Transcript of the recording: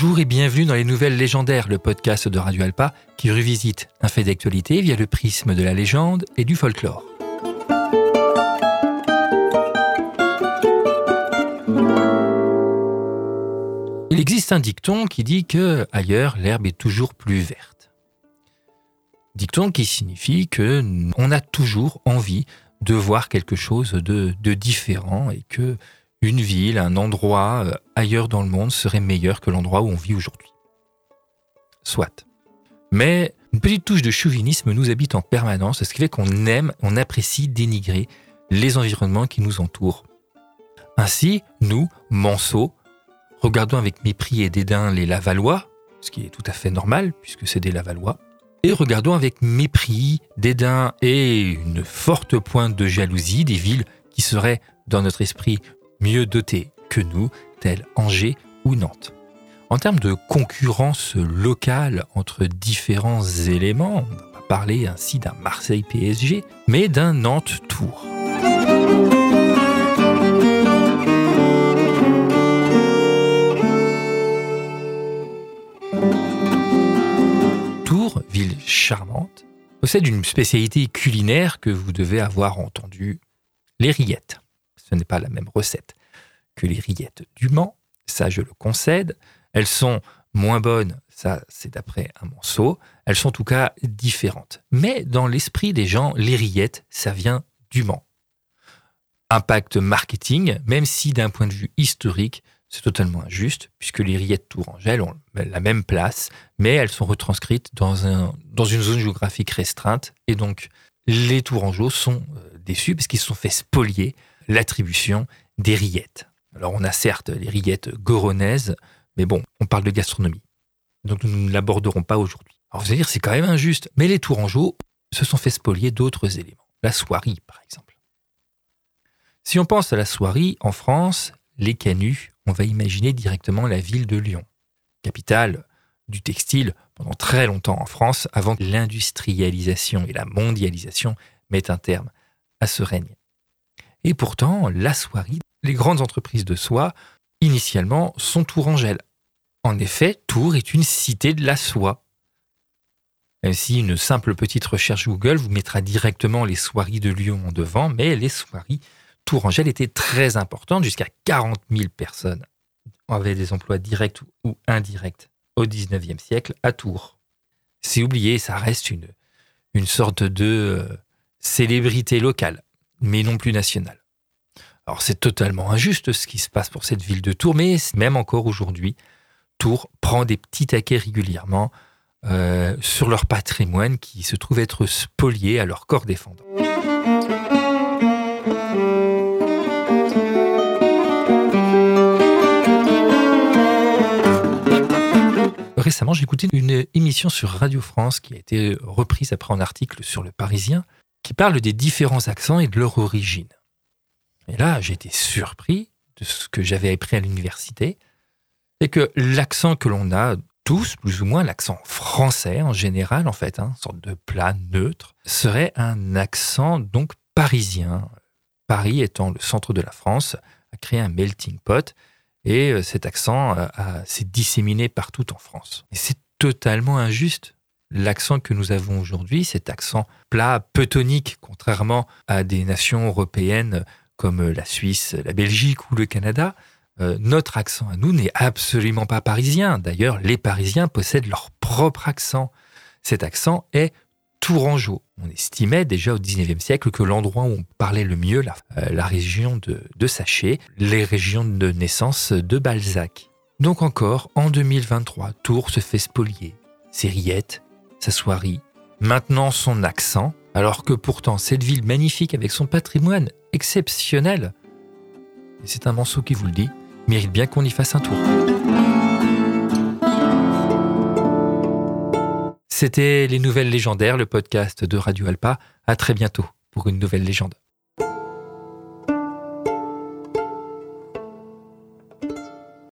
Bonjour et bienvenue dans les Nouvelles Légendaires, le podcast de Radio Alpa qui revisite un fait d'actualité via le prisme de la légende et du folklore. Il existe un dicton qui dit que ailleurs l'herbe est toujours plus verte. Dicton qui signifie que on a toujours envie de voir quelque chose de, de différent et que une ville, un endroit euh, ailleurs dans le monde serait meilleur que l'endroit où on vit aujourd'hui. Soit. Mais une petite touche de chauvinisme nous habite en permanence, ce qui fait qu'on aime, on apprécie dénigrer les environnements qui nous entourent. Ainsi, nous, Manceaux, regardons avec mépris et dédain les Lavallois, ce qui est tout à fait normal puisque c'est des Lavallois, et regardons avec mépris, dédain et une forte pointe de jalousie des villes qui seraient, dans notre esprit, mieux dotés que nous, tels Angers ou Nantes. En termes de concurrence locale entre différents éléments, on va pas parler ainsi d'un Marseille PSG, mais d'un Nantes Tours. Tours, ville charmante, possède une spécialité culinaire que vous devez avoir entendue, les rillettes ce n'est pas la même recette que les rillettes du Mans, ça je le concède. Elles sont moins bonnes, ça c'est d'après un morceau. Elles sont en tout cas différentes. Mais dans l'esprit des gens, les rillettes, ça vient du Mans. Impact marketing, même si d'un point de vue historique, c'est totalement injuste, puisque les rillettes Tourangelles ont la même place, mais elles sont retranscrites dans, dans une zone géographique restreinte, et donc les Tourangeaux sont euh, déçus parce qu'ils se sont fait spolier l'attribution des rillettes. Alors on a certes les rillettes goronaises, mais bon, on parle de gastronomie. Donc nous ne l'aborderons pas aujourd'hui. Alors vous allez dire, c'est quand même injuste, mais les Tourangeaux se sont fait spolier d'autres éléments. La soierie, par exemple. Si on pense à la soierie, en France, les canuts, on va imaginer directement la ville de Lyon, capitale du textile pendant très longtemps en France, avant que l'industrialisation et la mondialisation mettent un terme à ce règne. Et pourtant, la soierie, les grandes entreprises de soie, initialement, sont tourangelles. En effet, Tours est une cité de la soie. Même si une simple petite recherche Google vous mettra directement les soieries de Lyon en devant, mais les soieries tourangelles étaient très importantes, jusqu'à 40 000 personnes avaient des emplois directs ou indirects au 19e siècle à Tours. C'est oublié, ça reste une, une sorte de euh, célébrité locale mais non plus nationale. Alors c'est totalement injuste ce qui se passe pour cette ville de Tours, mais même encore aujourd'hui, Tours prend des petits taquets régulièrement euh, sur leur patrimoine qui se trouve être spolié à leur corps défendant. Récemment, j'ai écouté une émission sur Radio France qui a été reprise après un article sur le Parisien qui parle des différents accents et de leur origine. Et là, j'ai été surpris de ce que j'avais appris à l'université, c'est que l'accent que l'on a tous, plus ou moins, l'accent français en général, en fait, hein, une sorte de plat neutre, serait un accent donc parisien. Paris étant le centre de la France, a créé un melting pot et euh, cet accent euh, s'est disséminé partout en France. Et c'est totalement injuste l'accent que nous avons aujourd'hui, cet accent plat, peutonique, contrairement à des nations européennes comme la Suisse, la Belgique ou le Canada, euh, notre accent à nous n'est absolument pas parisien. D'ailleurs, les Parisiens possèdent leur propre accent. Cet accent est tourangeau. On estimait déjà au XIXe siècle que l'endroit où on parlait le mieux, la, euh, région de, de Saché, les régions de naissance de Balzac. Donc encore, en 2023, Tours se fait spolier. Ses rillettes, sa soierie, maintenant son accent, alors que pourtant cette ville magnifique avec son patrimoine exceptionnel, c'est un morceau qui vous le dit, mérite bien qu'on y fasse un tour. C'était Les Nouvelles Légendaires, le podcast de Radio Alpa. À très bientôt pour une nouvelle légende.